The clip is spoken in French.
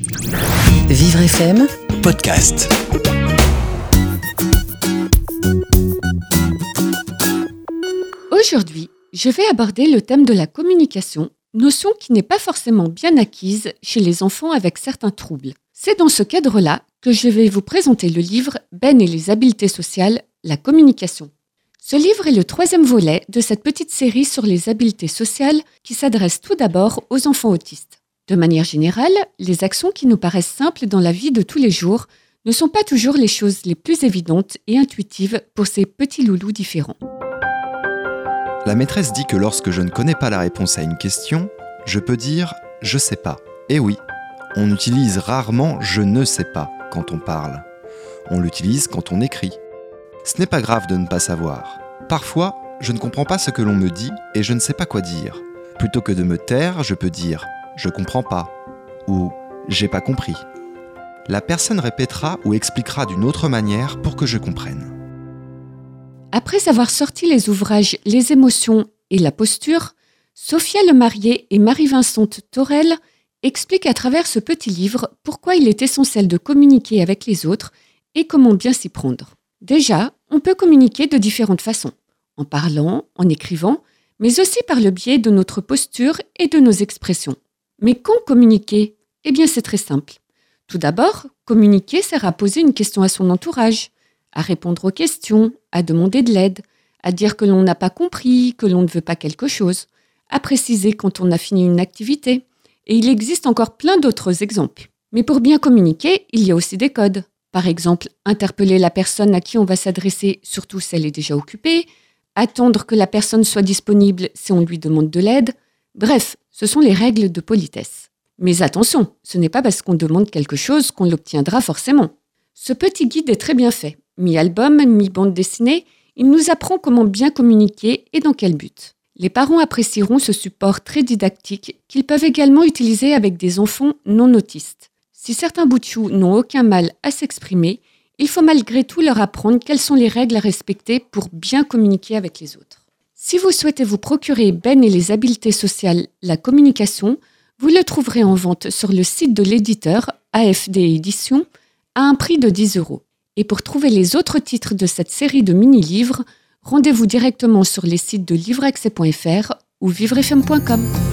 Vivre FM, podcast. Aujourd'hui, je vais aborder le thème de la communication, notion qui n'est pas forcément bien acquise chez les enfants avec certains troubles. C'est dans ce cadre-là que je vais vous présenter le livre Ben et les habiletés sociales, la communication. Ce livre est le troisième volet de cette petite série sur les habiletés sociales qui s'adresse tout d'abord aux enfants autistes. De manière générale, les actions qui nous paraissent simples dans la vie de tous les jours ne sont pas toujours les choses les plus évidentes et intuitives pour ces petits loulous différents. La maîtresse dit que lorsque je ne connais pas la réponse à une question, je peux dire je sais pas. Et oui, on utilise rarement je ne sais pas quand on parle. On l'utilise quand on écrit. Ce n'est pas grave de ne pas savoir. Parfois, je ne comprends pas ce que l'on me dit et je ne sais pas quoi dire. Plutôt que de me taire, je peux dire je comprends pas ou j'ai pas compris. La personne répétera ou expliquera d'une autre manière pour que je comprenne. Après avoir sorti les ouvrages Les émotions et la posture, Sophia Lemarié et Marie-Vincente Torel expliquent à travers ce petit livre pourquoi il est essentiel de communiquer avec les autres et comment bien s'y prendre. Déjà, on peut communiquer de différentes façons, en parlant, en écrivant, mais aussi par le biais de notre posture et de nos expressions. Mais quand communiquer? Eh bien, c'est très simple. Tout d'abord, communiquer sert à poser une question à son entourage, à répondre aux questions, à demander de l'aide, à dire que l'on n'a pas compris, que l'on ne veut pas quelque chose, à préciser quand on a fini une activité. Et il existe encore plein d'autres exemples. Mais pour bien communiquer, il y a aussi des codes. Par exemple, interpeller la personne à qui on va s'adresser, surtout si elle est déjà occupée, attendre que la personne soit disponible si on lui demande de l'aide. Bref, ce sont les règles de politesse. Mais attention, ce n'est pas parce qu'on demande quelque chose qu'on l'obtiendra forcément. Ce petit guide est très bien fait. Mi-album, mi-bande dessinée, il nous apprend comment bien communiquer et dans quel but. Les parents apprécieront ce support très didactique qu'ils peuvent également utiliser avec des enfants non autistes. Si certains boutchous n'ont aucun mal à s'exprimer, il faut malgré tout leur apprendre quelles sont les règles à respecter pour bien communiquer avec les autres. Si vous souhaitez vous procurer Ben et les habiletés sociales, la communication, vous le trouverez en vente sur le site de l'éditeur AFD Éditions à un prix de 10 euros. Et pour trouver les autres titres de cette série de mini-livres, rendez-vous directement sur les sites de livreaccès.fr ou vivrefm.com.